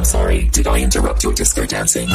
I'm sorry, did I interrupt your disco dancing?